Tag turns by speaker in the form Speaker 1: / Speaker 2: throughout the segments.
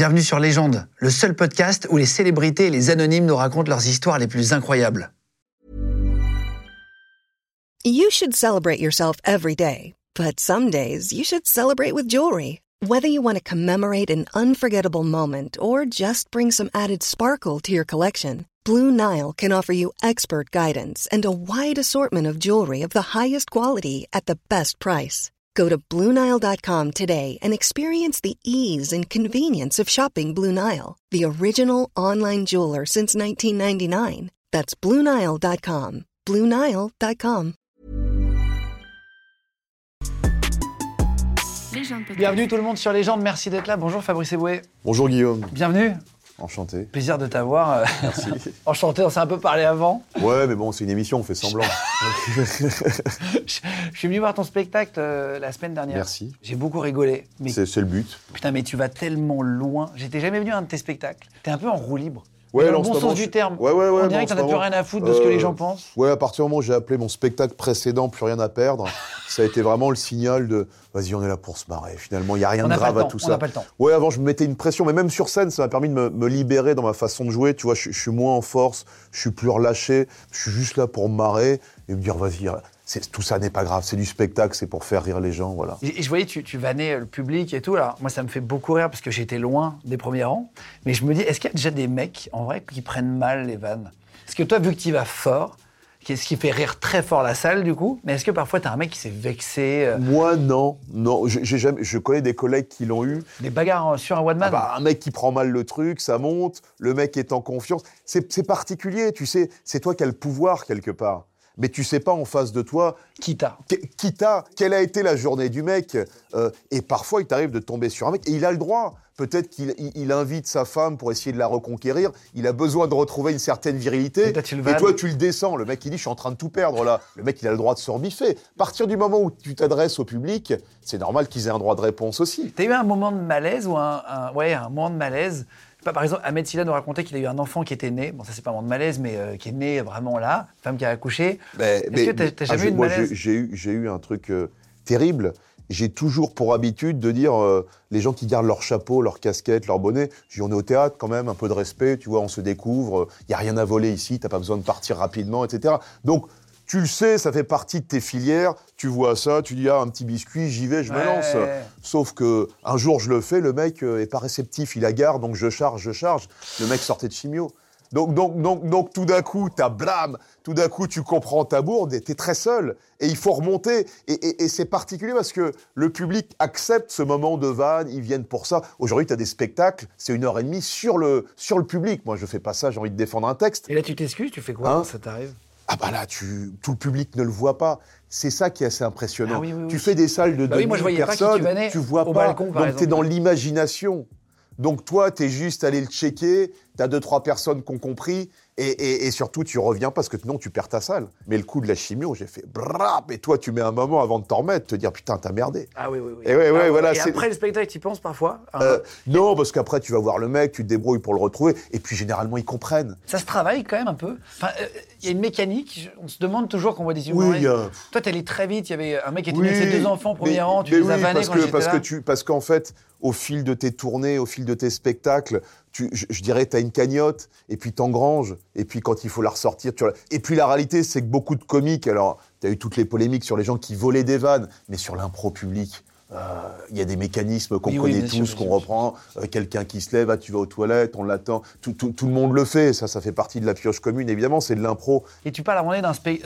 Speaker 1: Bienvenue sur Légende, le seul podcast où les célébrités et les anonymes nous racontent leurs histoires les plus incroyables.
Speaker 2: You should celebrate yourself every day, but some days you should celebrate with jewelry. Whether you want to commemorate an unforgettable moment or just bring some added sparkle to your collection, Blue Nile can offer you expert guidance and a wide assortment of jewelry of the highest quality at the best price. Go to BlueNile.com today and experience the ease and convenience of shopping Blue Nile, the original online jeweler since 1999. That's BlueNile.com. BlueNile.com.
Speaker 1: Bienvenue tout le monde sur Légende, merci d'être là. Bonjour Fabrice Eboué.
Speaker 3: Bonjour Guillaume,
Speaker 1: Bienvenue.
Speaker 3: Enchanté.
Speaker 1: Plaisir de t'avoir. euh,
Speaker 3: Merci.
Speaker 1: Enchanté, on s'est un peu parlé avant.
Speaker 3: ouais, mais bon, c'est une émission, on fait semblant.
Speaker 1: Je suis venu voir ton spectacle euh, la semaine dernière.
Speaker 3: Merci.
Speaker 1: J'ai beaucoup rigolé. Mais
Speaker 3: C'est c'est le but.
Speaker 1: putain, mais tu vas tellement loin. J'étais jamais venu à un de tes spectacles. T'es un peu en roue libre.
Speaker 3: Ouais,
Speaker 1: dans le bon sens du terme.
Speaker 3: Ouais, ouais, ouais.
Speaker 1: On dirait
Speaker 3: mais
Speaker 1: que
Speaker 3: en
Speaker 1: t'en as
Speaker 3: ce
Speaker 1: plus rien à foutre de ce que les
Speaker 3: Euh,
Speaker 1: gens pensent.
Speaker 3: Ouais, à partir du moment où j'ai appelé mon spectacle précédent Plus rien à perdre, ça a été vraiment le signal de vas-y, on est là pour se marrer. Finalement, il n'y a rien
Speaker 1: On
Speaker 3: de grave à tout
Speaker 1: on
Speaker 3: ça.
Speaker 1: n'a pas le temps.
Speaker 3: Ouais, avant, je me mettais une pression, mais même sur scène, ça m'a permis de me, me libérer dans ma façon de jouer. Tu vois, je, je suis moins en force, je suis plus relâché, je suis juste là pour me marrer et me dire vas-y, tout ça n'est pas grave, c'est du spectacle, c'est pour faire rire les gens, voilà.
Speaker 1: Et et je voyais, tu, tu vannais le public et tout. Alors, moi, ça me fait beaucoup rire parce que j'étais loin des premiers rangs. Mais je me dis, est-ce qu'il y a déjà des mecs, en vrai, qui prennent mal les vannes? Parce que toi, vu que tu vas fort, qu'est-ce qui fait rire très fort la salle, du coup Mais est-ce que parfois, t'as un mec qui s'est vexé euh,
Speaker 3: Moi, non, non. J'ai jamais, je connais des collègues qui l'ont eu.
Speaker 1: Des bagarres euh, sur un one man?
Speaker 3: Ah bah, un mec qui prend mal le truc, ça monte, le mec est en confiance. C'est c'est particulier, tu sais, c'est toi qui as le pouvoir quelque part. Mais tu sais pas en face de toi
Speaker 1: Qui t'a
Speaker 3: qui t'a, quelle a été la journée du mec. euh, et parfois, il t'arrive de tomber sur un mec, et il a le droit. Peut-être qu'il il- il invite sa femme pour essayer de la reconquérir. Il a besoin de retrouver une certaine virilité.
Speaker 1: Et toi, tu le
Speaker 3: et
Speaker 1: vannes.
Speaker 3: toi, tu le descends. Le mec, il dit, je suis en train de tout perdre là. Le mec, il a le droit de se rebiffer. À partir du moment où tu t'adresses au public, c'est normal qu'ils aient un droit de réponse aussi.
Speaker 1: T'as eu un moment de malaise ou un, un- ouais, un moment de malaise pas, Par exemple, Ahmed Silla nous racontait qu'il a eu un enfant qui était né. Bon, ça, c'est pas un moment de malaise, mais euh, qui est né vraiment là, femme qui a accouché.
Speaker 3: Mais,
Speaker 1: Est-ce que t'as- t'as jamais eu de
Speaker 3: moi,
Speaker 1: malaise?
Speaker 3: j'ai- J'ai eu, eu un truc euh, terrible. J'ai toujours pour habitude de dire euh, les gens qui gardent leur chapeau, leur casquette, leur bonnet. Je dis on est au théâtre quand même, un peu de respect, tu vois, on se découvre. Il y a rien à voler ici, t'as pas besoin de partir rapidement, etc. Donc tu le sais, ça fait partie de tes filières. Tu vois ça, tu dis ah un petit biscuit, j'y vais, je me
Speaker 1: Ouais.
Speaker 3: lance. Sauf que un jour je le fais, le mec euh, est pas réceptif, il agarre, donc je charge, je charge. Le mec sortait de chimio. Donc, donc, donc, donc tout d'un coup, t'as blâme, tout d'un coup, tu comprends ta bourde et t'es très seul. Et il faut remonter. Et, et- et c'est particulier parce que le public accepte ce moment de vanne, ils viennent pour ça. Aujourd'hui, t'as des spectacles, c'est une heure et demie sur le, sur le public. Moi, je fais pas ça, j'ai envie de défendre un texte.
Speaker 1: Et là, tu t'excuses, tu fais quoi
Speaker 3: Hein
Speaker 1: quand ça t'arrive?
Speaker 3: Ah bah là, tu, tout le public ne le voit pas. C'est ça qui est assez impressionnant.
Speaker 1: Ah oui, oui, oui.
Speaker 3: Tu fais des salles de
Speaker 1: Bah oui, moi,
Speaker 3: 2000
Speaker 1: je voyais pas qui tu
Speaker 3: personnes, tu vois pas.
Speaker 1: balcon,
Speaker 3: Donc t'es
Speaker 1: exemple.
Speaker 3: dans l'imagination. Donc toi, t'es juste allé le checker, t'as deux, trois personnes qui ont compris, et, et- et surtout, tu reviens parce que sinon, tu perds ta salle. Mais le coup de la chimio, j'ai fait brap, et toi, tu mets un moment avant de t'en remettre, te dire putain, t'as merdé.
Speaker 1: Ah oui, oui, oui.
Speaker 3: Et ouais, ouais,
Speaker 1: Ah,
Speaker 3: voilà,
Speaker 1: Et après le spectacle, tu y penses parfois hein
Speaker 3: Euh, non, parce qu'après, tu vas voir le mec, tu te débrouilles pour le retrouver, et puis généralement, ils comprennent.
Speaker 1: Ça se travaille quand même un peu. Enfin, euh, il y a une mécanique. On se demande toujours quand on voit des
Speaker 3: Oui,
Speaker 1: humoristes.
Speaker 3: il y a-
Speaker 1: Toi, t'es allé très vite. Il y avait un mec qui était né avec ses deux enfants, premier
Speaker 3: mais-
Speaker 1: rang. Tu les as
Speaker 3: oui,
Speaker 1: vannés
Speaker 3: parce
Speaker 1: quand
Speaker 3: que, parce
Speaker 1: là.
Speaker 3: que tu parce qu'en fait au fil de tes tournées au fil de tes spectacles tu, je, je dirais tu as une cagnotte et puis t'engranges et puis quand il faut la ressortir tu et puis la réalité c'est que beaucoup de comiques alors tu as eu toutes les polémiques sur les gens qui volaient des vannes mais sur l'impro public euh, il y a des mécanismes qu'on
Speaker 1: Oui,
Speaker 3: connaît tous, qu'on reprend. Euh, Quelqu'un qui se lève, ah, tu vas aux toilettes, on l'attend. Tout, tout- tout le monde le fait. Ça, ça fait partie de la pioche commune. Évidemment, c'est de l'impro.
Speaker 1: Et tu parles à un moment donné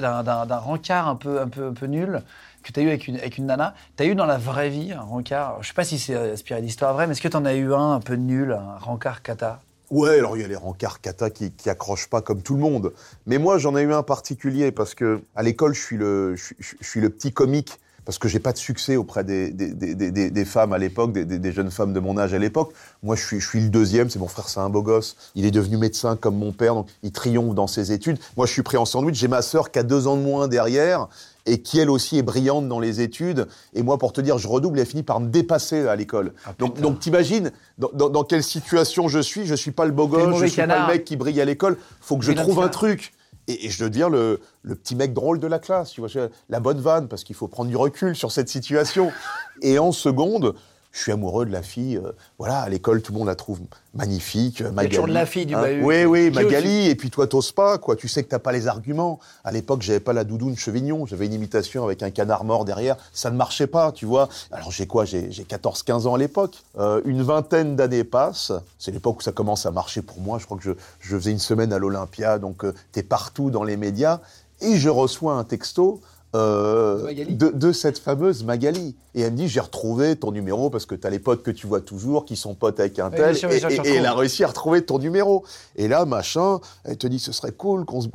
Speaker 1: d'un rencard un peu, un peu, un peu nul que tu as eu avec une, nana. Tu as eu dans la vraie vie un rencard. Je sais pas si c'est euh, inspiré d'histoire vraie, mais est-ce que tu en as eu un un peu nul, un rencard cata?
Speaker 3: Ouais, alors il y a les rencarts kata qui, qui accrochent pas comme tout le monde. Mais moi, j'en ai eu un particulier parce que à l'école, je suis le, je, suis- le petit comique parce que j'ai pas de succès auprès des, des, des, des- femmes à l'époque, des jeunes femmes de mon âge à l'époque. Moi, je suis, je suis le deuxième. C'est mon frère, c'est un beau gosse. Il est devenu médecin comme mon père, donc il triomphe dans ses études. Moi, je suis pris en sandwich. J'ai ma sœur qui a deux ans de moins derrière et qui elle aussi est brillante dans les études. Et moi, pour te dire, je redouble, elle finit par me dépasser à l'école. donc, donc t'imagines dans, dans, dans quelle situation je suis? Je suis pas le beau gosse, je suis pas le mec qui brille à l'école. Faut que je trouve un truc. Et, et je deviens le, le petit mec drôle de la classe, tu vois, la bonne vanne, parce qu'il faut prendre du recul sur cette situation. Et en seconde, je suis amoureux de la fille. euh, voilà, à l'école, tout le monde la trouve magnifique. euh,
Speaker 1: a toujours
Speaker 3: Magali.
Speaker 1: la fille du
Speaker 3: Hein,
Speaker 1: bahut.
Speaker 3: Oui, oui, Magali. Et puis toi, t'oses pas, quoi. Tu sais que t'as pas les arguments. À l'époque, j'avais pas la doudoune chevignon. J'avais une imitation avec un canard mort derrière. Ça ne marchait pas, tu vois. Alors j'ai quoi? J'ai j'ai 14-15 ans à l'époque. Euh, une vingtaine d'années passent. C'est l'époque où ça commence à marcher pour moi. Je crois que je, je faisais une semaine à l'Olympia, donc euh, t'es partout dans les médias. Et je reçois un texto. Euh,
Speaker 1: De
Speaker 3: cette fameuse Magali. Et elle me dit, j'ai retrouvé ton numéro parce que tu as les potes que tu vois toujours qui sont potes avec un tel.
Speaker 1: sûr,
Speaker 3: et, elle a réussi à retrouver ton numéro. Et là, machin, elle te dit, ce serait cool qu'on se.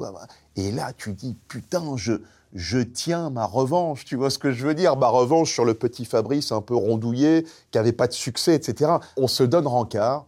Speaker 3: Et là, tu dis, putain, je, je tiens ma revanche. Tu vois ce que je veux dire? Ma revanche sur le petit Fabrice un peu rondouillé, qui avait pas de succès, etc. On se donne rencard,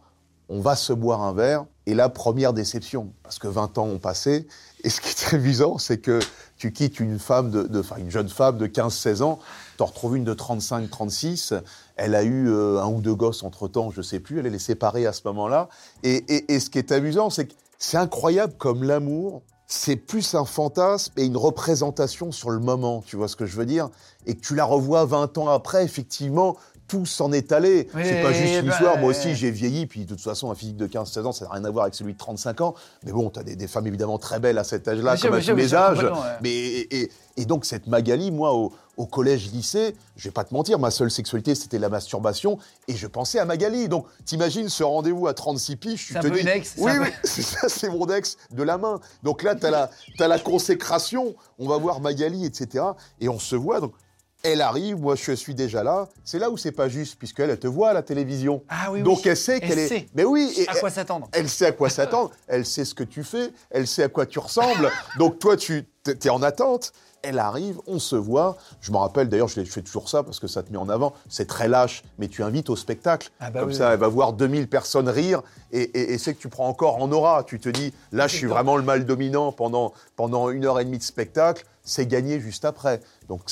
Speaker 3: on va se boire un verre. Et là, première déception, parce que 20 ans ont passé. Et ce qui est très amusant, c'est que tu quittes une femme de, une jeune femme de 15-16 ans, t'en retrouves une de 35-36. Elle a eu euh, un ou deux gosses entre temps, je sais plus. Elle est séparée à ce moment-là. Et, et- et ce qui est amusant, c'est que c'est incroyable comme l'amour, c'est plus un fantasme et une représentation sur le moment. Tu vois ce que je veux dire? Et que tu la revois 20 ans après, effectivement. Tout s'en est allé.
Speaker 1: Oui,
Speaker 3: c'est pas juste une
Speaker 1: bah,
Speaker 3: histoire. Moi aussi, j'ai vieilli. Puis de toute façon, un physique de 15-16 ans, ça n'a rien à voir avec celui de 35 ans. Mais bon, tu as des, des femmes évidemment très belles à cet âge-là, comme à tous les âges. Mais et, et- et donc cette Magali, moi, au, au collège-lycée, je vais pas te mentir, ma seule sexualité, c'était la masturbation, et je pensais à Magali. Donc, t'imagines ce rendez-vous à 36 piges, tu
Speaker 1: C'est un
Speaker 3: te
Speaker 1: peu
Speaker 3: dis,
Speaker 1: une ex,
Speaker 3: oui, oui, c'est ça, c'est mon ex de la main. Donc là, t'as la, t'as la consécration. On va voir Magali, etc. Et on se voit. Donc, elle arrive, moi, je suis déjà là. C'est là où c'est pas juste, puisqu'elle, elle te voit à la télévision.
Speaker 1: Ah oui,
Speaker 3: Donc,
Speaker 1: oui.
Speaker 3: elle sait
Speaker 1: Elle
Speaker 3: qu'elle est.
Speaker 1: sait.
Speaker 3: Mais oui. et-
Speaker 1: À quoi s'attendre
Speaker 3: elle sait à quoi s'attendre, elle sait ce que tu fais, elle sait à quoi tu ressembles. Donc toi, tu es en attente. Elle arrive, on se voit. Je me rappelle, d'ailleurs, je, fais toujours ça parce que ça te met en avant. C'est très lâche, mais tu invites au spectacle.
Speaker 1: Ah bah
Speaker 3: Comme
Speaker 1: oui,
Speaker 3: ça, elle va voir 2000 personnes rire et, et- et c'est que tu prends encore en aura. Tu te dis, là, je suis vraiment le mal dominant pendant, pendant une heure et demie de spectacle. C'est gagné juste après. Donc,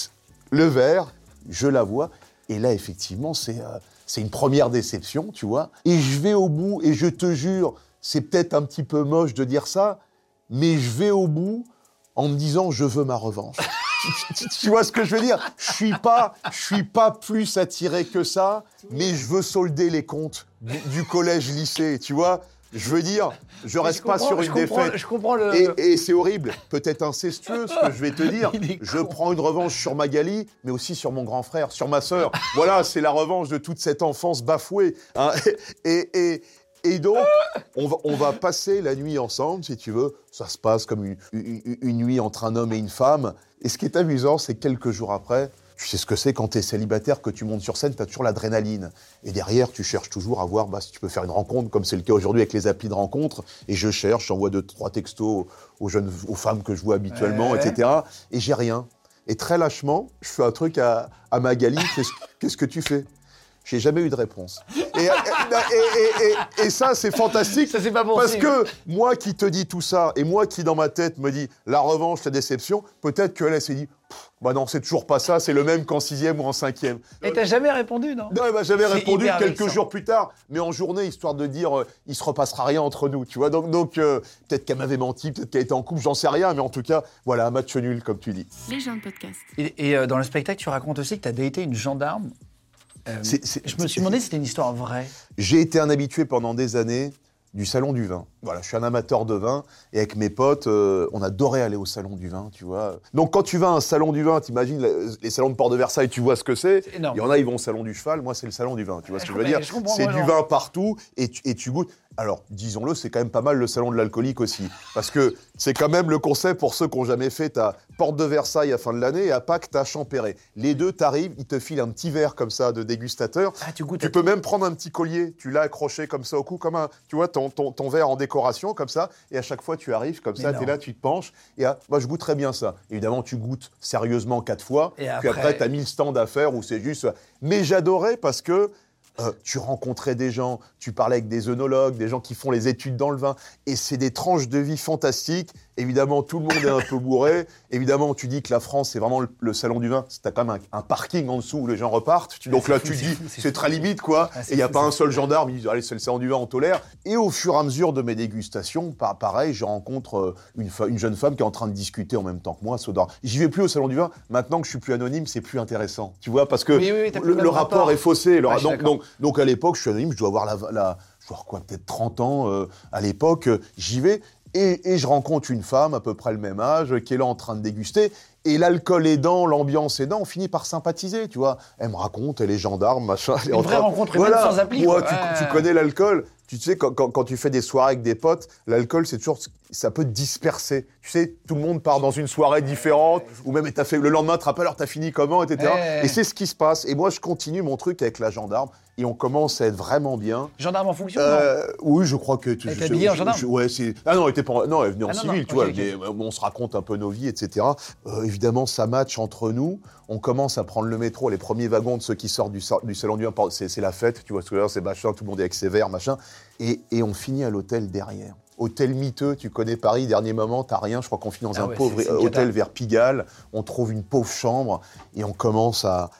Speaker 3: le verre, je la vois. Et là, effectivement, c'est euh, c'est une première déception, tu vois. Et je vais au bout, et je te jure, c'est peut-être un petit peu moche de dire ça, mais je vais au bout en me disant, je veux ma revanche. tu, vois ce que je veux dire? Je suis pas, je suis pas plus attiré que ça, mais je veux solder les comptes du, du collège-lycée, tu vois Je veux dire, je reste
Speaker 1: Je
Speaker 3: pas sur une défaite.
Speaker 1: Je comprends le.
Speaker 3: Et, et c'est horrible, peut-être incestueux ce que je vais te dire. Je prends une revanche sur Magali, mais aussi sur mon grand frère, sur ma sœur. voilà, c'est la revanche de toute cette enfance bafouée. hein. Et, et, et donc, on va, on va passer la nuit ensemble, si tu veux. Ça se passe comme une, une- une nuit entre un homme et une femme. Et ce qui est amusant, c'est que quelques jours après, tu sais ce que c'est quand tu es célibataire, que tu montes sur scène, tu as toujours l'adrénaline. Et derrière, tu cherches toujours à voir bah, si tu peux faire une rencontre, comme c'est le cas aujourd'hui avec les applis de rencontre. Et je cherche, j'envoie deux, trois textos aux, jeunes, aux femmes que je vois habituellement,
Speaker 1: Ouais.
Speaker 3: etc. Et j'ai rien. Et très lâchement, je fais un truc à, à Magali. Qu'est-ce qu'est-ce que tu fais? J'ai jamais eu de réponse. Et, et- et- et- et ça, c'est fantastique.
Speaker 1: Ça, c'est pas bon
Speaker 3: Parce
Speaker 1: signe.
Speaker 3: que moi qui te dis tout ça, et moi qui dans ma tête me dis la revanche, la déception, peut-être qu'elle elle s'est dit, bah non, c'est toujours pas ça, c'est le même qu'en sixième ou en cinquième.
Speaker 1: Et t'as jamais répondu, non
Speaker 3: Non, elle m'a jamais
Speaker 1: C'est
Speaker 3: répondu quelques jours plus tard, mais en journée, histoire de dire, euh, il se repassera rien entre nous, tu vois. Donc, donc euh, peut-être qu'elle m'avait menti, peut-être qu'elle était en couple, j'en sais rien, mais en tout cas, voilà, un match nul, comme tu dis.
Speaker 4: Les gens de podcast.
Speaker 1: Et, et, euh, dans le spectacle, tu racontes aussi que t'as daté une gendarme. Euh, je me suis demandé si c'était une histoire vraie.
Speaker 3: J'ai été un habitué pendant des années du salon du vin. Voilà, je suis un amateur de vin et avec mes potes, euh, on adorait aller au salon du vin, tu vois. Donc quand tu vas à un salon du vin, t'imagines les, salons de Port de Versailles, tu vois ce que c'est. Il y en a, ils vont au salon du cheval. Moi, c'est le salon du vin. Tu vois ce que je veux dire C'est du vin partout et tu, et tu goûtes. Alors, disons-le, c'est quand même pas mal le salon de l'alcoolique aussi. Parce que c'est quand même le concept pour ceux qui n'ont jamais fait. T'as Porte de Versailles à fin de l'année et à Pâques, t'as Champéret. Les deux, t'arrives, ils te filent un petit verre comme ça de dégustateur.
Speaker 1: Ah, tu goûtes.
Speaker 3: Tu peux même prendre un petit collier, tu l'as accroché comme ça au cou, comme un, tu vois, ton, ton, ton verre en décoration, comme ça, et à chaque fois tu arrives comme ça, tu es là, tu te penches, et ah, moi je goûte très bien ça. Évidemment, tu goûtes sérieusement quatre fois,
Speaker 1: Et
Speaker 3: puis
Speaker 1: après-
Speaker 3: après, tu as mille stands à faire où c'est juste. Mais j'adorais parce que euh, tu rencontrais des gens, tu parlais avec des œnologues, des gens qui font les études dans le vin, et c'est des tranches de vie fantastiques. Évidemment, tout le monde est un peu bourré. Évidemment, tu dis que la France, c'est vraiment le, le salon du vin. Tu as quand même un, un parking en dessous où les gens repartent. Tu- donc là,
Speaker 1: fou,
Speaker 3: tu dis,
Speaker 1: c'est
Speaker 3: très limite, quoi.
Speaker 1: Ah,
Speaker 3: et il n'y a
Speaker 1: fou,
Speaker 3: pas un seul gendarme. Ils disent, allez, c'est le salon du vin, on tolère. Et au fur et à mesure de mes dégustations, pa- pareil, je rencontre euh, une, jeune femme qui est en train de discuter en même temps que moi. Sodor. J'y vais plus au salon du vin. Maintenant que je suis plus anonyme, c'est plus intéressant. Tu vois, parce que
Speaker 1: Oui, oui, oui, t'as plus
Speaker 3: le, rapport
Speaker 1: rapport.
Speaker 3: est faussé. Le
Speaker 1: suis
Speaker 3: donc,
Speaker 1: d'accord.
Speaker 3: donc, donc à l'époque, je suis anonyme, je dois avoir la, la je dois avoir quoi, peut-être 30 ans euh, à l'époque, euh, j'y vais et, et je rencontre une femme à peu près le même âge qui est là en train de déguster. Et l'alcool aidant, l'ambiance aidant, on finit par sympathiser, tu vois. Elle me raconte, elle est gendarme, machin. elle est
Speaker 1: Une vraie
Speaker 3: train-
Speaker 1: rencontre humaine sans appli,
Speaker 3: tu, connais l'alcool. Tu sais, quand, quand- quand tu fais des soirées avec des potes, l'alcool, c'est toujours, ça peut te disperser. Tu sais, tout le monde part dans une soirée différente, ou même t'as fait le lendemain, tu rappelles, alors t'as fini comment, etc. Et c'est ce qui se passe. Et moi, je continue mon truc avec la gendarme, et on commence à être vraiment bien.
Speaker 1: Gendarme en fonction,
Speaker 3: Euh, oui, je crois que. tu-
Speaker 1: Elle
Speaker 3: je-
Speaker 1: était habillée en
Speaker 3: je-
Speaker 1: gendarme
Speaker 3: je- Ouais, c'est. Ah non, elle était pas. Non, elle venait en
Speaker 1: Ah non,
Speaker 3: civil,
Speaker 1: non,
Speaker 3: tu vois. mais, euh, on se raconte un peu nos vies, etc. Euh, évidemment, ça match entre nous. On commence à prendre le métro, les premiers wagons de ceux qui sortent du, sa- du salon du. C'est la fête, tu vois ce que c'est machin, tout le monde est avec ses verres, machin. Et, et on finit à l'hôtel derrière. Hôtel miteux, tu connais Paris, dernier moment, t'as rien. Je crois qu'on finit dans
Speaker 1: Ah
Speaker 3: un
Speaker 1: ouais,
Speaker 3: pauvre hôtel vers Pigalle. On trouve une pauvre chambre et on commence à,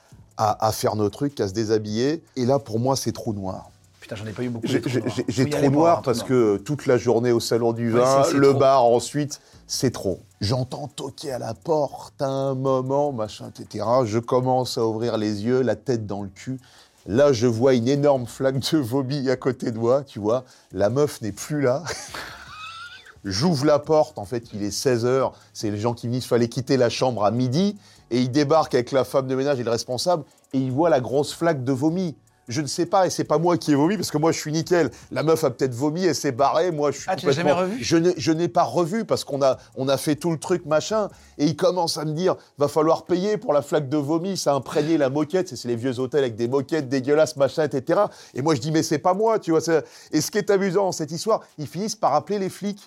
Speaker 3: à, à faire nos trucs, à se déshabiller. Et là, pour moi, c'est trou noir.
Speaker 1: Putain, j'en ai pas eu beaucoup.
Speaker 3: J'ai trop noir
Speaker 1: avoir
Speaker 3: parce que toute la journée au salon du
Speaker 1: Ouais,
Speaker 3: vin, le
Speaker 1: trop.
Speaker 3: bar ensuite, c'est trop. J'entends toquer à la porte à un moment, machin, etc. Je commence à ouvrir les yeux, la tête dans le cul. Là, je vois une énorme flaque de vomi à côté de moi, tu vois. La meuf n'est plus là. J'ouvre la porte, en fait, il est 16h, c'est les gens qui me disent qu'il fallait quitter la chambre à midi, et il débarque avec la femme de ménage et le responsable, et il voit la grosse flaque de vomi. Je ne sais pas, et c'est pas moi qui ai vomi, parce que moi je suis nickel. La meuf a peut-être vomi, elle s'est barrée, moi je suis
Speaker 1: Ah, tu l'as jamais revu
Speaker 3: Je n'ai- pas revu, parce qu'on a, on a fait tout le truc, machin, et il commence à me dire, va falloir payer pour la flaque de vomi, ça a imprégné la moquette, c'est les vieux hôtels avec des moquettes dégueulasses, machin, etc. Et moi je dis, mais c'est pas moi, tu vois. Et ce qui est amusant dans cette histoire, ils finissent par appeler les flics.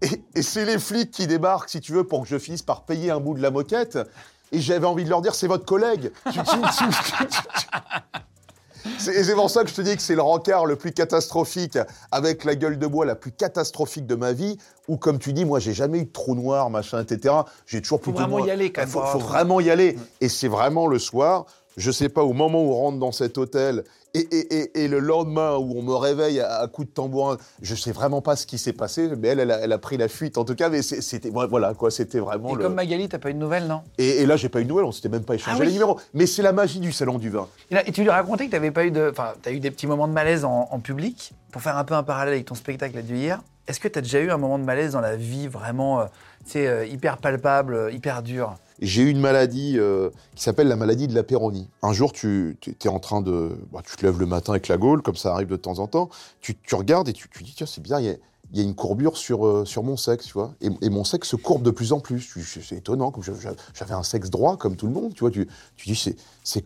Speaker 3: Et, et c'est les flics qui débarquent, si tu veux, pour que je finisse par payer un bout de la moquette. Et j'avais envie de leur dire, c'est votre collègue. Et c'est pour ça que je te dis que c'est le rencard le plus catastrophique, avec la gueule de bois la plus catastrophique de ma vie, où, comme tu dis, moi, j'ai jamais eu de trou noir, machin, etc. J'ai toujours
Speaker 1: Faut
Speaker 3: plutôt
Speaker 1: vraiment
Speaker 3: moins-
Speaker 1: y aller, quand même,
Speaker 3: Faut, faut vraiment y aller. Et c'est vraiment le soir, je sais pas, au moment où on rentre dans cet hôtel, et, et- et- et le lendemain où on me réveille à, à coups de tambourin, je sais vraiment pas ce qui s'est passé, mais elle, elle a, elle a pris la fuite, en tout cas, mais c'était, voilà, quoi, c'était vraiment
Speaker 1: Et
Speaker 3: le...
Speaker 1: comme Magali, t'as pas eu de nouvelles, non?
Speaker 3: Et, là, j'ai pas eu de nouvelles, on s'était même pas échangé
Speaker 1: Ah oui.
Speaker 3: les numéros. Mais c'est la magie du salon du vin.
Speaker 1: et, là- tu lui racontais que t'avais pas eu de. Enfin, t'as eu des petits moments de malaise en, en public. Pour faire un peu un parallèle avec ton spectacle là, d'hier, est-ce que t'as déjà eu un moment de malaise dans la vie vraiment, euh, tu euh, hyper palpable, euh, hyper dur?
Speaker 3: J'ai eu une maladie euh, qui s'appelle la maladie de la péronie. Un jour, tu es en train de. bah, tu te lèves le matin avec la gaule, comme ça arrive de temps en temps. Tu, tu regardes et tu, tu dis tiens, c'est bizarre, il y a, une courbure sur, euh, sur mon sexe, tu vois. Et, mon sexe se courbe de plus en plus. Tu- C'est étonnant, j'avais un sexe droit, comme tout le monde, tu vois. Tu, tu dis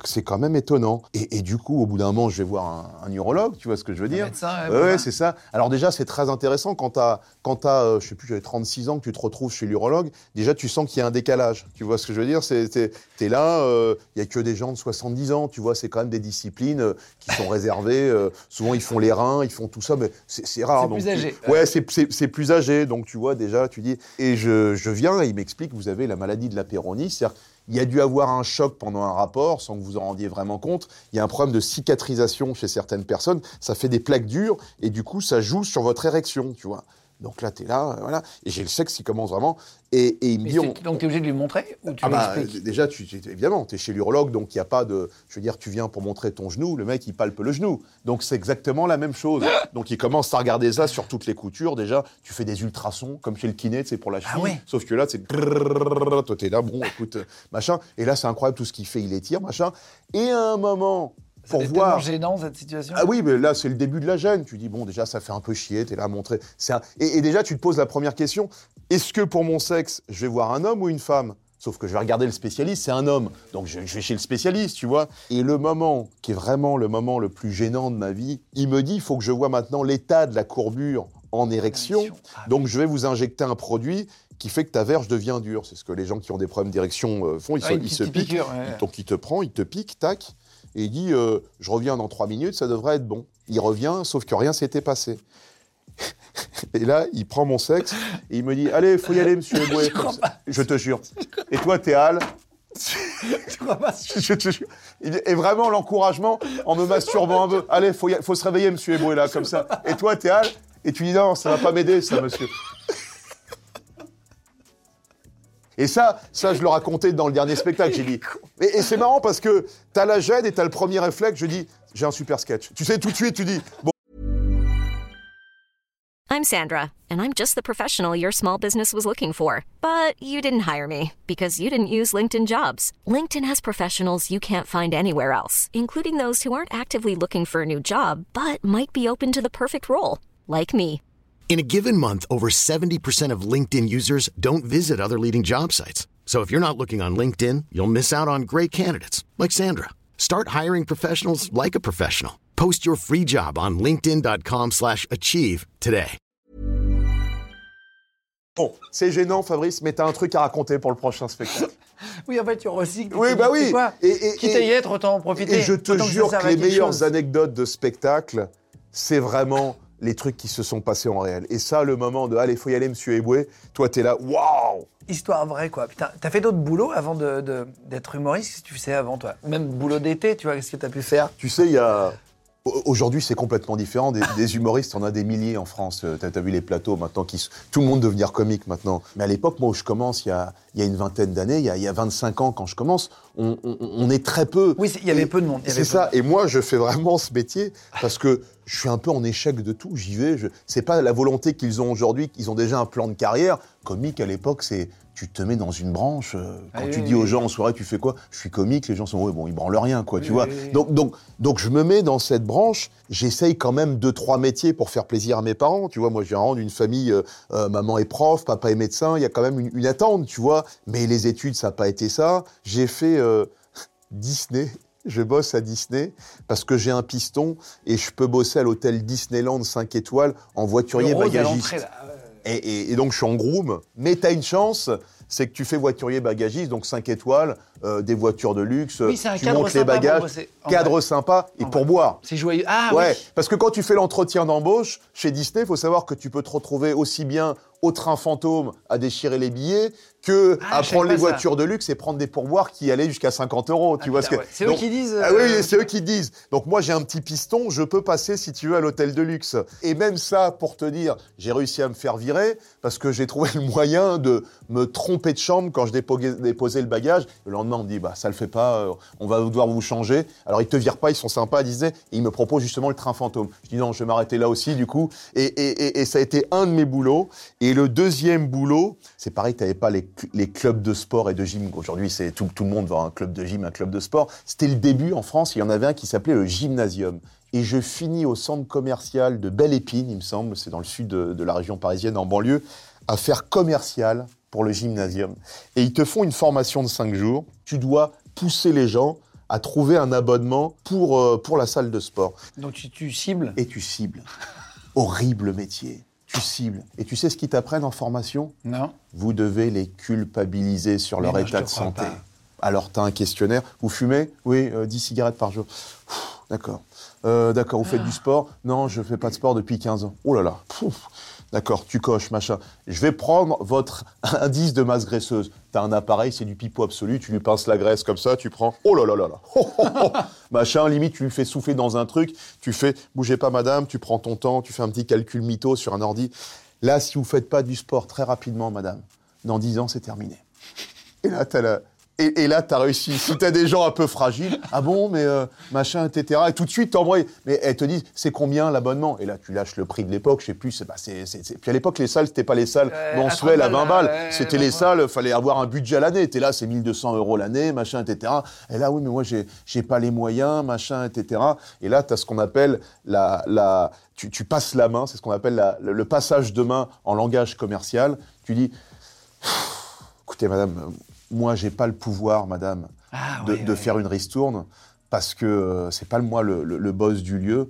Speaker 3: c'est- quand même étonnant. Et, et du coup, au bout d'un moment, je vais voir un, un urologue, tu vois ce que je veux dire?
Speaker 1: médecin, ouais,
Speaker 3: Ouais, ouais, c'est ça. Alors déjà, c'est très intéressant quand t'as, quand t'as, euh, je sais plus, j'avais 36 ans, que tu te retrouves chez l'urologue. Déjà, tu sens qu'il y a un décalage. Tu vois ce que je veux dire? T'es, t'es là, euh, il y a que des gens de 70 ans. Tu vois, c'est quand même des disciplines euh, qui sont réservées. euh, souvent, ils font les reins, ils font tout ça, mais c'est, rare.
Speaker 1: C'est plus
Speaker 3: tu-
Speaker 1: âgé.
Speaker 3: Ouais, c'est, c'est, c'est plus âgé. Donc tu vois déjà, tu dis. Et je, je viens et il m'explique, vous avez la maladie de la péronie, c'est-à-dire il y a dû avoir un choc pendant un rapport, sans que vous en rendiez vraiment compte. Il y a un problème de cicatrisation chez certaines personnes. Ça fait des plaques dures et du coup, ça joue sur votre érection, tu vois. Donc là, tu es là, voilà. Et j'ai le sexe qui commence vraiment. Et, et il me dit. on-
Speaker 1: Donc t'es obligé de lui montrer ou tu
Speaker 3: ah bah, déjà, tu, tu- évidemment, tu es chez l'urologue, donc il n'y a pas de... Je veux dire, tu viens pour montrer ton genou, le mec, il palpe le genou. Donc c'est exactement la même chose. donc il commence à regarder ça sur toutes les coutures. Déjà, tu fais des ultrasons, comme chez le kiné, c'est pour la cheville.
Speaker 1: Ah ouais.
Speaker 3: Sauf que là, c'est... Toi, t'es là, bon, écoute, machin. Et là, c'est incroyable tout ce qu'il fait, il étire, machin. Et à un moment, pour voir...
Speaker 1: gênant cette situation.
Speaker 3: Ah oui, mais là, c'est le début de la gêne. Tu dis, bon, déjà, ça fait un peu chier, t'es là à montrer. Un- et, et déjà, tu te poses la première question est-ce que pour mon sexe, je vais voir un homme ou une femme? Sauf que je vais regarder le spécialiste, c'est un homme. Donc je, je vais chez le spécialiste, tu vois. Et le moment, qui est vraiment le moment le plus gênant de ma vie, il me dit il faut que je vois maintenant l'état de la courbure en érection.
Speaker 1: Érection. Ah,
Speaker 3: Donc je vais vous injecter un produit qui fait que ta verge devient dure. C'est ce que les gens qui ont des problèmes d'érection euh, font. Ils,
Speaker 1: Ouais,
Speaker 3: se, ils se piquent.
Speaker 1: ouais.
Speaker 3: Donc il te prend, il te pique, tac, et il dit euh, Je reviens dans trois minutes, ça devrait être bon. Il revient, sauf que rien s'était passé. Et là, il prend mon sexe et il me dit Allez, faut y aller, monsieur Eboué. Je te jure. Et toi, t'es Al.
Speaker 1: Tu crois pas
Speaker 3: Je te jure. Et vraiment, l'encouragement en me masturbant un peu. Allez, faut, y- faut se réveiller, monsieur Eboué, là, comme ça. Et toi, t'es Al. Et tu dis Non, ça va pas m'aider, ça, monsieur. Et ça, ça, je le racontais dans le dernier spectacle. J'ai dit. Et, et c'est marrant parce que t'as la gêne et t'as le premier réflexe. Je dis J'ai un super sketch. Tu sais, tout de suite, tu dis Bon,
Speaker 4: I'm Sandra, and I'm just the professional your small business was looking for. But you didn't hire me because you didn't use LinkedIn jobs. LinkedIn has professionals you can't find anywhere else, including those who aren't actively looking for a new job but might be open to the perfect role, like me.
Speaker 5: In a given month, over 70% of LinkedIn users don't visit other leading job sites. So if you're not looking on LinkedIn, you'll miss out on great candidates like Sandra. Start hiring professionals like a professional. Post your free job on linkedin.com/achieve slash achieve today.
Speaker 3: bon, c'est gênant, Fabrice, mais t'as un truc à raconter pour le prochain spectacle.
Speaker 1: Oui, en fait, tu recycles.
Speaker 3: Oui, bah oui.
Speaker 1: Quoi
Speaker 3: Et- et-
Speaker 1: Quitte à y
Speaker 3: et-
Speaker 1: être, autant en profiter.
Speaker 3: Et je te
Speaker 1: Autant
Speaker 3: jure que les meilleures
Speaker 1: chose.
Speaker 3: anecdotes de spectacle, c'est vraiment les trucs qui se sont passés en réel. Et ça, le moment de allez, faut y aller, monsieur Eboué, toi, t'es là, waouh
Speaker 1: Histoire vraie, quoi. Putain, t'as fait d'autres boulots avant de- de- d'être humoriste? Qu'est-ce que tu faisais avant, toi? Même boulot d'été, tu vois, qu'est-ce que t'as pu faire?
Speaker 3: Tu sais, il y a. au- Aujourd'hui, c'est complètement différent. Des, des humoristes, on a des milliers en France. Euh, T'as as vu les plateaux maintenant qui. Tout le monde devenir comique maintenant. Mais à l'époque, moi, où je commence, il y a, il y a une vingtaine d'années, il y a, il y a 25 ans, quand je commence, on, on- on est très peu.
Speaker 1: Oui, il y avait
Speaker 3: Et
Speaker 1: peu de monde,
Speaker 3: C'est ça. Et moi, je fais vraiment ce métier parce que je suis un peu en échec de tout. J'y vais. Je... C'est pas la volonté qu'ils ont aujourd'hui, qu'ils ont déjà un plan de carrière. Comique, à l'époque, c'est tu te mets dans une branche. euh, quand
Speaker 1: Ah
Speaker 3: tu
Speaker 1: oui,
Speaker 3: dis
Speaker 1: oui,
Speaker 3: aux
Speaker 1: oui.
Speaker 3: gens en soirée, tu fais quoi? Je suis comique. Les gens sont, ouais, bon, ils branlent rien, quoi, tu vois. Donc, donc, donc, je me mets dans cette branche. J'essaye quand même deux, trois métiers pour faire plaisir à mes parents. Tu vois, moi, je viens rendre une famille. euh, euh, maman est prof, papa est médecin. Il y a quand même une, une attente, tu vois. Mais les études, ça n'a pas été ça. J'ai fait Disney. Je bosse à Disney parce que j'ai un piston et je peux bosser à l'hôtel Disneyland 5 étoiles en voiturier bagagiste. Et, et- et donc je suis en groom, mais tu as une chance, c'est que tu fais voiturier bagagiste, donc 5 étoiles, euh, des voitures de luxe,
Speaker 1: Oui, un
Speaker 3: tu
Speaker 1: cadre
Speaker 3: montes les
Speaker 1: sympa
Speaker 3: bagages, cadre sympa et
Speaker 1: En
Speaker 3: pour
Speaker 1: vrai.
Speaker 3: boire.
Speaker 1: C'est joyeux. Ah
Speaker 3: ouais,
Speaker 1: oui
Speaker 3: parce que quand tu fais l'entretien d'embauche chez Disney, il faut savoir que tu peux te retrouver aussi bien au train fantôme à déchirer les billets que
Speaker 1: Ah,
Speaker 3: à prendre les
Speaker 1: ça.
Speaker 3: voitures de luxe et prendre des pourboires qui allaient jusqu'à 50 euros. Tu
Speaker 1: Ah,
Speaker 3: vois
Speaker 1: putain,
Speaker 3: ce que
Speaker 1: ouais. C'est eux qui disent,
Speaker 3: Ah oui,
Speaker 1: euh,
Speaker 3: oui, c'est eux qui disent. Donc moi j'ai un petit piston, je peux passer si tu veux à l'hôtel de luxe. Et même ça, pour te dire, j'ai réussi à me faire virer parce que j'ai trouvé le moyen de me tromper de chambre quand je déposais, le bagage. Le lendemain on me dit bah ça le fait pas, euh, on va devoir vous changer. Alors ils te virent pas, ils sont sympas, ils disaient, ils me proposent justement le train fantôme. Je dis non, je vais m'arrêter là aussi du coup. Et, et- ça a été un de mes boulots. Et le deuxième boulot, c'est pareil, tu n'avais pas les, les clubs de sport et de gym. Aujourd'hui, c'est tout, tout le monde va un club de gym, un club de sport. C'était le début en France. Il y en avait un qui s'appelait le gymnasium. Et je finis au centre commercial de Belle Épine, il me semble, c'est dans le sud de, de la région parisienne, en banlieue, à faire commercial pour le gymnasium. Et ils te font une formation de 5 jours. Tu dois pousser les gens à trouver un abonnement pour, euh, pour la salle de sport
Speaker 1: Donc tu, tu cibles.
Speaker 3: et tu cibles. Horrible métier. Tu cibles. Et tu sais ce qu'ils t'apprennent en formation?
Speaker 1: Non
Speaker 3: Vous devez les culpabiliser sur
Speaker 1: Mais
Speaker 3: leur
Speaker 1: non,
Speaker 3: état de santé.
Speaker 1: pas.
Speaker 3: Alors, tu as un questionnaire. Vous fumez? Oui, euh, 10 cigarettes par jour. D'accord. Euh, D'accord, vous faites du sport? Non, je fais pas de sport depuis 15 ans. Oh là là. Pouf. D'accord, tu coches, machin. Je vais prendre votre indice de masse graisseuse. Tu as un appareil, c'est du pipeau absolu. Tu lui pinces la graisse comme ça, tu prends. Oh là là là là. Oh, oh, oh. Machin, limite, tu lui fais souffler dans un truc. Tu fais, bougez pas, madame, tu prends ton temps, tu fais un petit calcul mytho sur un ordi. Là, si vous faites pas du sport très rapidement, madame, dans 10 ans, c'est terminé. Et là, t'as la... Et, et là, tu as réussi. Si tu as des gens un peu fragiles, ah bon, mais euh, machin, etc. Et tout de suite, t'envoies. Mais elles te disent, c'est combien l'abonnement? Et là, tu lâches le prix de l'époque, je sais plus. c'est- bah, c'est- Puis à l'époque, les salles, c'était pas les salles
Speaker 1: Euh,
Speaker 3: mensuelles à
Speaker 1: 30
Speaker 3: 20
Speaker 1: balles,
Speaker 3: c'était les salles, fallait avoir un budget à l'année. T'es là, c'est 1200 euros l'année, machin, etc. Et là, oui, mais moi, j'ai j'ai pas les moyens, machin, etc. Et là, tu as ce qu'on appelle la. la tu, tu passes la main, c'est ce qu'on appelle la- le, le passage de main en langage commercial. Tu dis, écoutez, madame, moi, j'ai pas le pouvoir, madame,
Speaker 1: Ah,
Speaker 3: de,
Speaker 1: ouais,
Speaker 3: de
Speaker 1: ouais.
Speaker 3: faire une ristourne parce que euh, c'est pas moi le, le- le boss du lieu.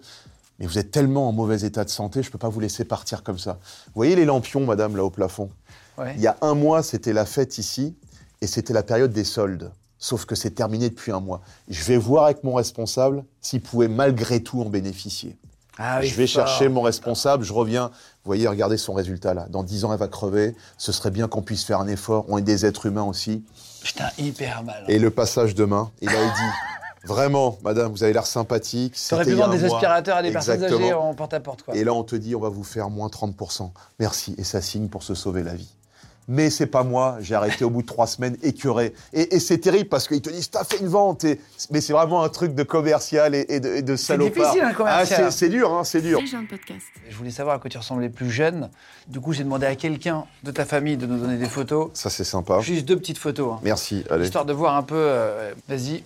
Speaker 3: Mais vous êtes tellement en mauvais état de santé, je peux pas vous laisser partir comme ça. Vous voyez les lampions, madame, là au plafond?
Speaker 1: Ouais.
Speaker 3: Il y a un mois, c'était la fête ici, et c'était la période des soldes. Sauf que c'est terminé depuis un mois. Je vais voir avec mon responsable s'il pouvait malgré tout en bénéficier.
Speaker 1: Ah oui,
Speaker 3: je vais
Speaker 1: fort.
Speaker 3: chercher mon responsable, je reviens. Vous voyez, regardez son résultat là. Dans 10 ans, elle va crever. Ce serait bien qu'on puisse faire un effort. On est des êtres humains aussi.
Speaker 1: Putain, hyper mal.
Speaker 3: Et le passage de main. Et là, il dit Vraiment, madame, vous avez l'air sympathique.
Speaker 1: T'aurais pu vendre des
Speaker 3: mois.
Speaker 1: aspirateurs à des personnes âgées en porte-à-porte, quoi.
Speaker 3: Et là, on te dit, on va vous faire moins 30%. Merci. Et ça signe pour se sauver la vie. Mais c'est pas moi, j'ai arrêté au bout de trois semaines, écœuré. Et, et c'est terrible parce qu'ils te disent, t'as fait une vente. Et- mais c'est vraiment un truc de commercial et, et de, et de salopard.
Speaker 1: difficile, un commercial.
Speaker 3: Ah, c'est- c'est dur, hein, c'est dur.
Speaker 6: C'est un podcast.
Speaker 1: Je voulais savoir à quoi tu ressemblais plus jeune. Du coup, j'ai demandé à quelqu'un de ta famille de nous donner des photos.
Speaker 3: Ça, c'est sympa.
Speaker 1: Juste deux petites photos. hein.
Speaker 3: Merci, allez.
Speaker 1: Histoire de voir un peu. euh, vas-y.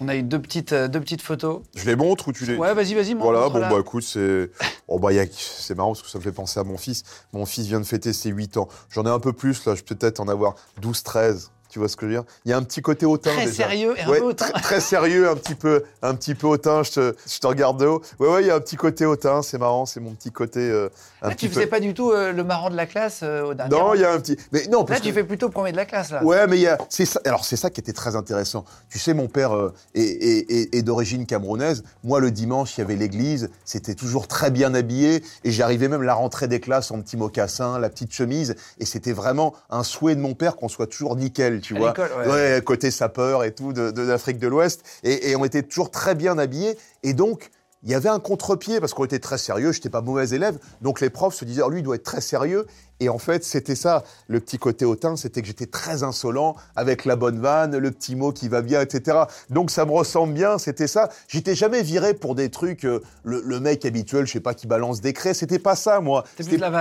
Speaker 1: On a eu deux petites, euh, deux petites photos.
Speaker 3: Je les montre ou tu les...
Speaker 1: Ouais, vas-y, vas-y.
Speaker 3: Voilà, bon, bah écoute, c'est oh, bah, a- c'est marrant parce que ça me fait penser à mon fils. Mon fils vient de fêter ses 8 ans. J'en ai un peu plus, là, je peux peut-être en avoir 12, 13. Tu vois ce que je veux dire Il y a un petit côté hautain
Speaker 1: Très
Speaker 3: déjà.
Speaker 1: sérieux et un
Speaker 3: Ouais,
Speaker 1: peu hautain.
Speaker 3: Très, très sérieux, un petit peu, un petit peu hautain. Je te, je te regarde de haut. Ouais, ouais, il y a un petit côté hautain. C'est marrant, c'est mon petit côté. euh, un
Speaker 1: Là,
Speaker 3: petit
Speaker 1: tu faisais
Speaker 3: peu.
Speaker 1: pas du tout euh, le marrant de la classe euh, au dernier
Speaker 3: Non, il y a un petit. Mais non,
Speaker 1: Là, tu fais plutôt premier de la classe, là.
Speaker 3: Ouais, mais il y a, c'est ça. Alors c'est ça qui était très intéressant. Tu sais, mon père euh, est, est- est- est d'origine camerounaise. Moi, le dimanche, il y avait l'église. C'était toujours très bien habillé, et j'arrivais même la rentrée des classes en petit mocassin, la petite chemise, et c'était vraiment un souhait de mon père qu'on soit toujours nickel, tu
Speaker 1: À
Speaker 3: vois.
Speaker 1: ouais.
Speaker 3: côté sapeur et tout de, de l'Afrique de l'Ouest, et, et on était toujours très bien habillés, et donc. Il y avait un contre-pied parce qu'on était très sérieux, je n'étais pas mauvais élève, donc les profs se disaient, oh, lui, il doit être très sérieux. Et en fait, c'était ça, le petit côté hautain, c'était que j'étais très insolent, avec la bonne vanne, le petit mot qui va bien, etc. Donc ça me ressemble bien, c'était ça. J'étais jamais viré pour des trucs, euh, le, le mec habituel, je sais pas, qui balance des craies, c'était pas ça, moi.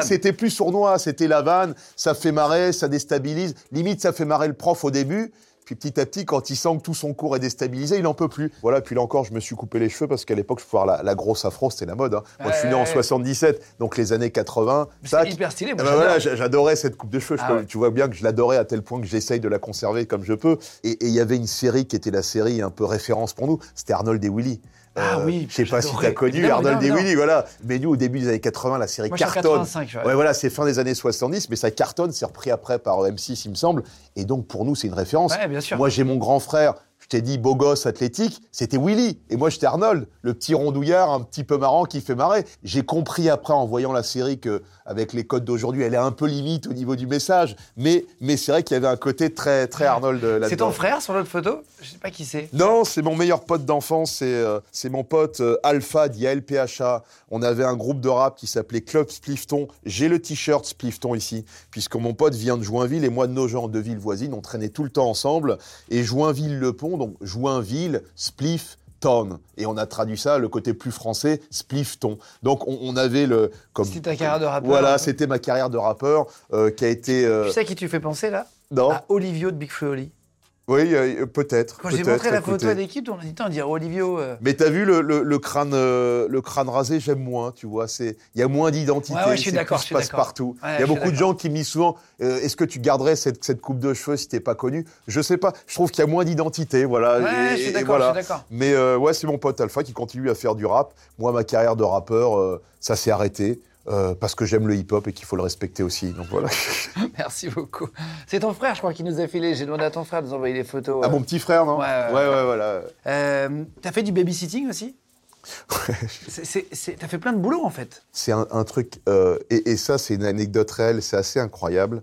Speaker 1: C'était plus
Speaker 3: plus sournois, c'était la vanne, ça fait marrer, ça déstabilise. Limite, ça fait marrer le prof au début. Puis petit à petit, quand il sent que tout son cours est déstabilisé, il en peut plus. Voilà, puis là encore, je me suis coupé les cheveux parce qu'à l'époque, je pouvais avoir la, la grosse afro, c'était la mode. hein. Moi, je suis né en
Speaker 1: Ouais.
Speaker 3: 77, donc les années 80.
Speaker 1: Mais
Speaker 3: tac.
Speaker 1: C'est hyper stylé. Moi,
Speaker 3: ben
Speaker 1: j'adore.
Speaker 3: voilà, j'a- j'adorais cette coupe de cheveux.
Speaker 1: Ah.
Speaker 3: Tu vois bien que je l'adorais à tel point que j'essaye de la conserver comme je peux. Et et il y avait une série qui était la série un peu référence pour nous. C'était Arnold et Willy.
Speaker 1: Ah oui,
Speaker 3: Je sais pas si tu as connu Arnold et
Speaker 1: évidemment,
Speaker 3: Willy, voilà. Mais nous, au début des années 80, la série
Speaker 1: Moi,
Speaker 3: cartonne.
Speaker 1: 85, ouais.
Speaker 3: Ouais, voilà, c'est fin des années 70, mais ça cartonne, c'est repris après par M6, il me semble. Et donc, pour nous, c'est une référence.
Speaker 1: Ouais, bien sûr.
Speaker 3: Moi, j'ai mon grand frère, je t'ai dit beau gosse athlétique, c'était Willy. Et moi, j'étais Arnold, le petit rondouillard un petit peu marrant qui fait marrer. J'ai compris après, en voyant la série, que avec les codes d'aujourd'hui, elle est un peu limite au niveau du message. Mais, mais c'est vrai qu'il y avait un côté très, très Arnold euh, là-dedans.
Speaker 1: C'est ton frère sur l'autre photo? Je sais pas qui c'est.
Speaker 3: Non, c'est mon meilleur pote d'enfance, c'est euh, c'est mon pote euh, Alpha d'IALPHA. On avait un groupe de rap qui s'appelait Club Splifton. J'ai le t-shirt Splifton ici, puisque mon pote vient de Joinville et moi de Nogent, deux villes voisines. On traînait tout le temps ensemble. Et Joinville-le-Pont, donc Joinville, Spliff, Town. Et on a traduit ça, le côté plus français, Splifton. Donc on, on avait le... comme
Speaker 1: C'était ta carrière de rappeur,
Speaker 3: Voilà,
Speaker 1: peu.
Speaker 3: c'était ma carrière de rappeur euh, qui a été... euh,
Speaker 1: Tu sais à qui tu fais penser, là?
Speaker 3: Non,
Speaker 1: À Olivio de Big Oli.
Speaker 3: Oui, euh, peut-être.
Speaker 1: Quand j'ai montré la
Speaker 3: écoutez.
Speaker 1: photo à l'équipe, on a dit, on dirait Olivio. euh.
Speaker 3: Mais t'as vu le, le, le crâne, euh, le crâne rasé, j'aime moins, tu vois. C'est, il y a moins d'identité.
Speaker 1: Ouais, ouais, je suis d'accord, je suis
Speaker 3: passe partout.
Speaker 1: Ouais,
Speaker 3: il y a beaucoup de gens qui me disent souvent, euh, est-ce que tu garderais cette, cette coupe de cheveux si t'es pas connu? Je sais pas. Je trouve qu'il y a moins d'identité, voilà.
Speaker 1: Ouais,
Speaker 3: Et-
Speaker 1: je suis d'accord,
Speaker 3: voilà.
Speaker 1: je suis d'accord.
Speaker 3: Mais ouais, c'est mon pote Alpha qui continue à faire du rap. Moi, ma carrière de rappeur, ça s'est arrêté. Euh, parce que j'aime le hip-hop et qu'il faut le respecter aussi. Donc voilà.
Speaker 1: Merci beaucoup. C'est ton frère, je crois, qui nous a filé. J'ai demandé à ton frère de nous envoyer les photos.
Speaker 3: Ah,
Speaker 1: euh.
Speaker 3: mon petit frère, non?
Speaker 1: Ouais, ouais,
Speaker 3: ouais, ouais, voilà.
Speaker 1: Euh, T'as fait du babysitting aussi? T'as fait plein de boulot, en fait.
Speaker 3: C'est un, un truc, et, et ça, c'est une anecdote réelle, c'est assez incroyable.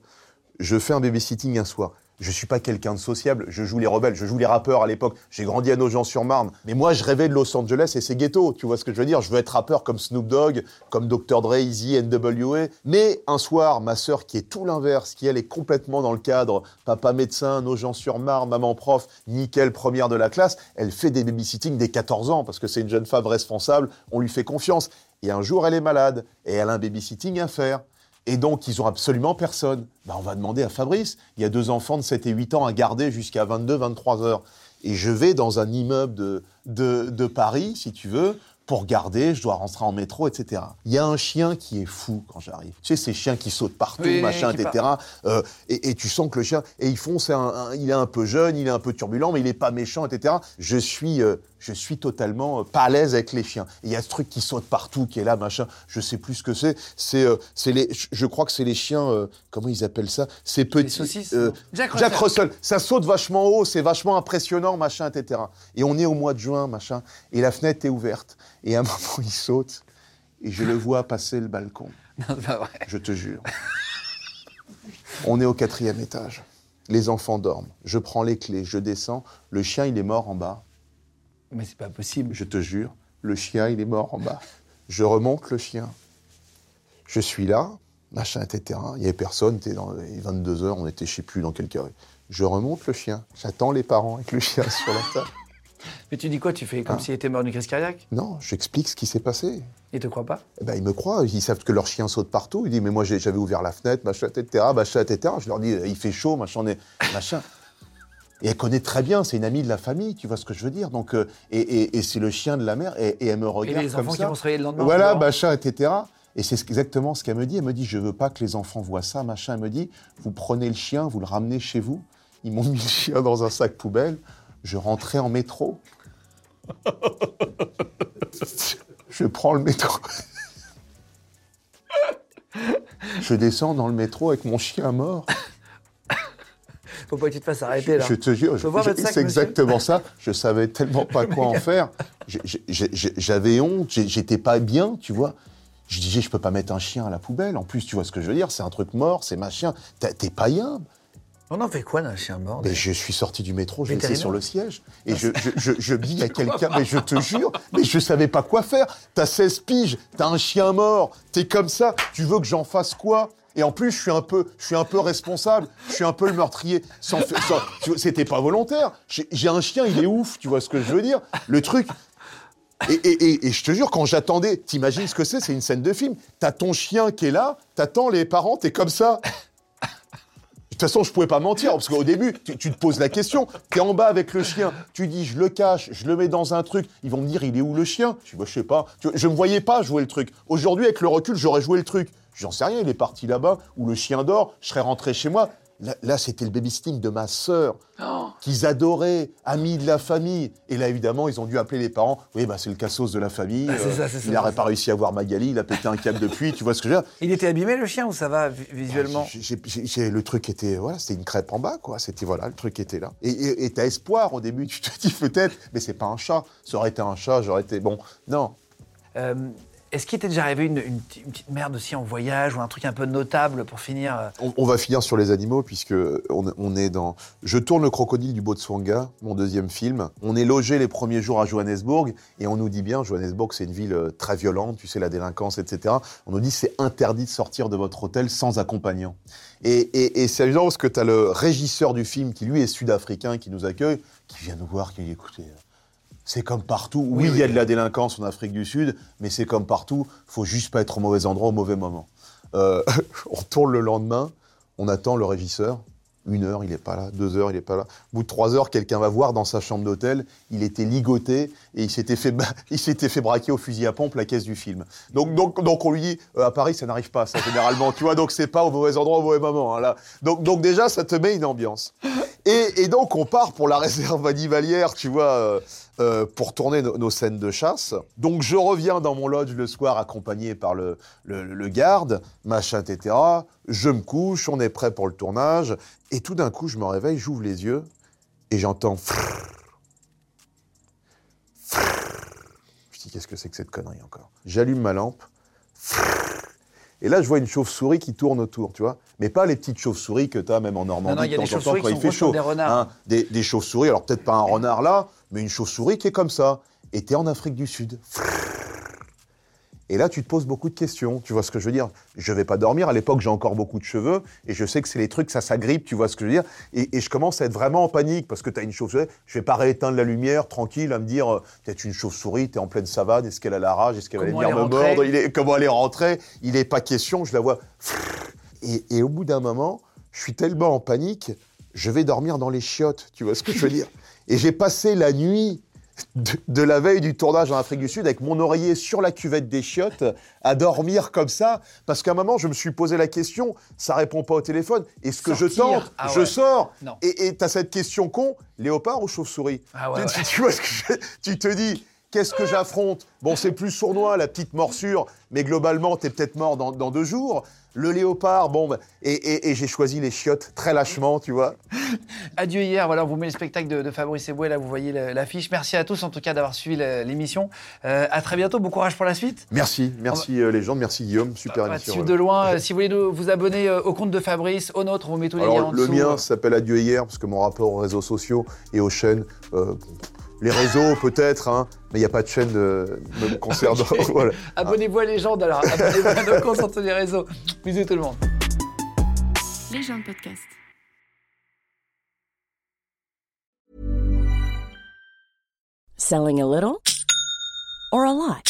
Speaker 3: Je fais un babysitting un soir. Je suis pas quelqu'un de sociable, je joue les rebelles, je joue les rappeurs à l'époque. J'ai grandi à Nogent-sur-Marne. Mais moi, je rêvais de Los Angeles et c'est ghetto, tu vois ce que je veux dire? Je veux être rappeur comme Snoop Dogg, comme Dr. Dre, Easy, NWA. Mais un soir, ma sœur, qui est tout l'inverse, qui elle est complètement dans le cadre, papa médecin, Nogent-sur-Marne, maman prof, nickel, première de la classe, elle fait des babysitting dès 14 ans parce que c'est une jeune femme responsable, on lui fait confiance. Et un jour, elle est malade et elle a un babysitting à faire. Et donc, ils ont absolument personne. Bah, on va demander à Fabrice. Il y a deux enfants de 7 et 8 ans à garder jusqu'à 22, 23 heures. Et je vais dans un immeuble de, de, de Paris, si tu veux, pour garder, je dois rentrer en métro, etc. Il y a un chien qui est fou quand j'arrive. Tu sais, ces chiens qui sautent partout,
Speaker 1: Oui,
Speaker 3: machin, etc. Euh, et, et tu sens que le chien, et ils font, un, un- il est un peu jeune, il est un peu turbulent, mais il est pas méchant, etc. Je suis, euh, je suis totalement euh, pas à l'aise avec les chiens. Il y a ce truc qui saute partout, qui est là, machin. Je sais plus ce que c'est. C'est, euh, c'est les, je- crois que c'est les chiens. euh, comment ils appellent ça? Ces petits.
Speaker 1: saucisses,
Speaker 3: euh,
Speaker 1: Jack
Speaker 3: Jack
Speaker 1: Russell.
Speaker 3: Ça saute vachement haut, c'est vachement impressionnant, machin, etc. Et on est au mois de juin, machin. Et la fenêtre est ouverte. Et à un moment, il saute. Et je le vois passer le balcon.
Speaker 1: Non, c'est pas vrai.
Speaker 3: Je te jure. On est au quatrième étage. Les enfants dorment. Je prends les clés, je descends. Le chien, il est mort en bas.
Speaker 1: Mais c'est pas possible.
Speaker 3: Je te jure, le chien, il est mort en bas. Je remonte le chien. Je suis là, machin, etc. Il n'y avait personne, c'était dans les 22 heures, on était je sais plus dans quel carré. Je remonte le chien. J'attends les parents avec le chien sur la table.
Speaker 1: Mais tu dis quoi Tu fais comme
Speaker 3: Ah.
Speaker 1: s'il était mort d'une crise cardiaque?
Speaker 3: Non, j'explique ce qui s'est passé.
Speaker 1: Ils te croient pas?
Speaker 3: Eh ben, ils me croient, ils savent que leur chien saute partout. Ils disent, mais moi j'avais ouvert la fenêtre, machin, etc., machin, etc. Je leur dis, il fait chaud, machin, machin. Et elle connaît très bien, c'est une amie de la famille, tu vois ce que je veux dire. Donc, euh, et et- et c'est le chien de la mère, et, et elle me regarde
Speaker 1: les
Speaker 3: comme
Speaker 1: enfants qui vont se réveiller le lendemain en
Speaker 3: Voilà, machin, etc. Et c'est ce- exactement ce qu'elle me dit. Elle me dit, je veux pas que les enfants voient ça, machin. Elle me dit, vous prenez le chien, vous le ramenez chez vous. Ils m'ont mis le chien dans un sac poubelle. Je rentrais en métro. je prends le métro. Je descends dans le métro avec mon chien mort.
Speaker 1: Faut pas que tu te fasses arrêter là.
Speaker 3: Je te jure, c'est exactement ça. Je savais tellement pas quoi en faire. J'avais honte, j'étais pas bien, tu vois. Je disais, je peux pas mettre un chien à la poubelle. En plus, tu vois ce que je veux dire, c'est un truc mort, c'est ma chien. T'as- T'es païen.
Speaker 1: On en fait quoi d'un chien mort
Speaker 3: Mais je suis sorti du métro, je l'ai laissé sur le siège. Et je, je, je, je dis à quelqu'un, mais je te jure, mais je savais pas quoi faire. T'as 16 piges, t'as un chien mort, t'es comme ça, tu veux que j'en fasse quoi? Et en plus, je suis un peu, je suis un peu responsable. Je suis un peu le meurtrier. Sans, sans- c'était pas volontaire. J'ai un chien, il est ouf. Tu vois ce que je veux dire Le truc. Et, je te jure, quand j'attendais, t'imagines ce que c'est? C'est une scène de film. T'as ton chien qui est là, t'attends les parents, t'es comme ça. De toute façon, je pouvais pas mentir, parce qu'au début, tu, te poses la question. T'es en bas avec le chien, tu dis, je le cache, je le mets dans un truc. Ils vont me dire, il est où le chien? Je dis, bah, je sais pas. Tu je me voyais pas jouer le truc. Aujourd'hui, avec le recul, j'aurais joué le truc. J'en sais rien, il est parti là-bas, où le chien dort, je serais rentré chez moi. Là, là, c'était le babysitting de ma sœur, qu'ils adoraient, amis de la famille. Et là, évidemment, ils ont dû appeler les parents. Oui, bah, c'est le cassos de la famille.
Speaker 1: Ah,
Speaker 3: Euh,
Speaker 1: ça,
Speaker 3: il n'aurait pas réussi à voir Magali, il a pété un câble depuis, tu vois ce que je veux dire
Speaker 1: Il était abîmé le chien ou ça va vi- visuellement
Speaker 3: j'ai- le truc était, voilà, c'était une crêpe en bas, quoi. C'était, voilà, le truc était là. Et t'as espoir au début, tu te dis peut-être, mais c'est pas un chat. Ça aurait été un chat, j'aurais été, bon, non.
Speaker 1: Euh, Est-ce qu'il t'est déjà arrivé une, petite- merde aussi en voyage ou un truc un peu notable pour finir euh,
Speaker 3: On, va finir sur les animaux, puisque on, est dans. Je tourne le crocodile du Botswana, mon deuxième film. On est logé les premiers jours à Johannesburg, et on nous dit bien, Johannesburg, c'est une ville euh, très violente, tu sais, la délinquance, etc. On nous dit, c'est interdit de sortir de votre hôtel sans accompagnant. Et, c'est amusant parce que tu as le régisseur du film, qui lui est sud-africain, qui nous accueille, qui vient nous voir, qui dit, écoutez. C'est comme partout. Oui, il y a de la délinquance en Afrique du Sud, mais c'est comme partout. faut juste pas être au mauvais endroit au mauvais moment. Euh, on tourne le lendemain, on attend le régisseur. Une heure, il n'est pas là. Deux heures, il n'est pas là. Au bout de trois heures, quelqu'un va voir dans sa chambre d'hôtel. Il était ligoté et il s'était fait, il s'était fait braquer au fusil à pompe la caisse du film. Donc, donc, donc on lui dit euh, à Paris, ça n'arrive pas, ça généralement. tu vois, donc c'est pas au mauvais endroit au mauvais moment. hein, là. Donc, donc déjà, ça te met une ambiance. Et, donc on part pour la réserve animalière, tu vois, euh, euh, pour tourner no- nos scènes de chasse. Donc je reviens dans mon lodge le soir accompagné par le, le, le garde, machin, etc. Je me couche, on est prêt pour le tournage. Et tout d'un coup, je me réveille, j'ouvre les yeux et j'entends. Qu'est-ce que c'est que cette connerie encore? J'allume ma lampe. Et là, je vois une chauve-souris qui tourne autour, tu vois. Mais pas les petites chauves-souris que tu as même en Normandie
Speaker 1: Non, non, il y a
Speaker 3: de
Speaker 1: des
Speaker 3: temps en temps
Speaker 1: chauves-souris
Speaker 3: quand il fait chaud.
Speaker 1: des.
Speaker 3: Hein, des, des chauves-souris, alors peut-être pas un renard là, mais une chauve-souris qui est comme ça. Et t'es en Afrique du Sud. Et là, tu te poses beaucoup de questions. Tu vois ce que je veux dire? Je vais pas dormir. À l'époque, j'ai encore beaucoup de cheveux. Et je sais que c'est les trucs, ça s'agrippe. Tu vois ce que je veux dire? Et, et je commence à être vraiment en panique parce que tu as une chauve-souris. Je vais pas rééteindre la lumière, tranquille, à me dire euh, peut-être une chauve-souris, tu es en pleine savane. Est-ce qu'elle a la rage? Est-ce qu'elle va venir me mordre? Il est, Comment elle est rentrée? Il est pas question. Je la vois. Et, et au bout d'un moment, je suis tellement en panique, je vais dormir dans les chiottes. Tu vois ce que je veux dire? Et j'ai passé la nuit de, de la veille du tournage en Afrique du Sud avec mon oreiller sur la cuvette des chiottes, à dormir comme ça. Parce qu'à un moment, je me suis posé la question, ça répond pas au téléphone. Est-ce que je tente
Speaker 1: Ah
Speaker 3: Je
Speaker 1: ouais.
Speaker 3: sors.
Speaker 1: Non.
Speaker 3: Et tu as cette question con, léopard ou chauve-souris
Speaker 1: Ah ouais,
Speaker 3: tu,
Speaker 1: ouais.
Speaker 3: tu vois ce que je- tu te dis, qu'est-ce que j'affronte? Bon, c'est plus sournois, la petite morsure, mais globalement, t'es peut-être mort dans, dans deux jours. Le léopard, bon, bah, et, et- et j'ai choisi les chiottes très lâchement, tu vois.
Speaker 1: Adieu hier, voilà, on vous met le spectacle de, de Fabrice Eboué, là vous voyez le- l'affiche. Merci à tous en tout cas d'avoir suivi le- l'émission. Euh, à très bientôt, bon courage pour la suite.
Speaker 3: Merci, merci euh, les gens, merci Guillaume, super
Speaker 1: te
Speaker 3: émission.
Speaker 1: de loin. Euh, Si vous voulez nous- vous abonner euh, au compte de Fabrice, au nôtre, on vous met tous les liens en
Speaker 3: le
Speaker 1: dessous.
Speaker 3: mien s'appelle Adieu hier, parce que mon rapport aux réseaux sociaux et aux chaînes, les réseaux peut-être, hein, mais il n'y a pas de chaîne euh, me concernant. voilà.
Speaker 1: Abonnez-vous à Légende alors, abonnez-vous à nos comptes sur tous les réseaux. Bisous tout le monde.
Speaker 6: Les gens de podcast.
Speaker 7: Selling a little or a lot?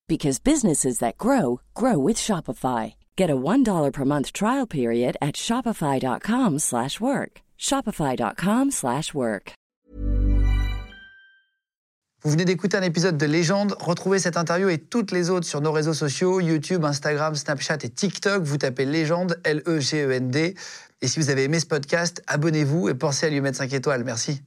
Speaker 7: because businesses that grow grow with Shopify. Get a $1 per month trial period at shopify.com/work. slash work. shopify.com/work. slash work.
Speaker 1: Vous venez d'écouter un épisode de Légende. Retrouvez cette interview et toutes les autres sur nos réseaux sociaux, YouTube, Instagram, Snapchat et TikTok. Vous tapez Légende, L-E-G-E-N-D. Et si vous avez aimé ce podcast, abonnez-vous et pensez à lui mettre 5 étoiles. Merci.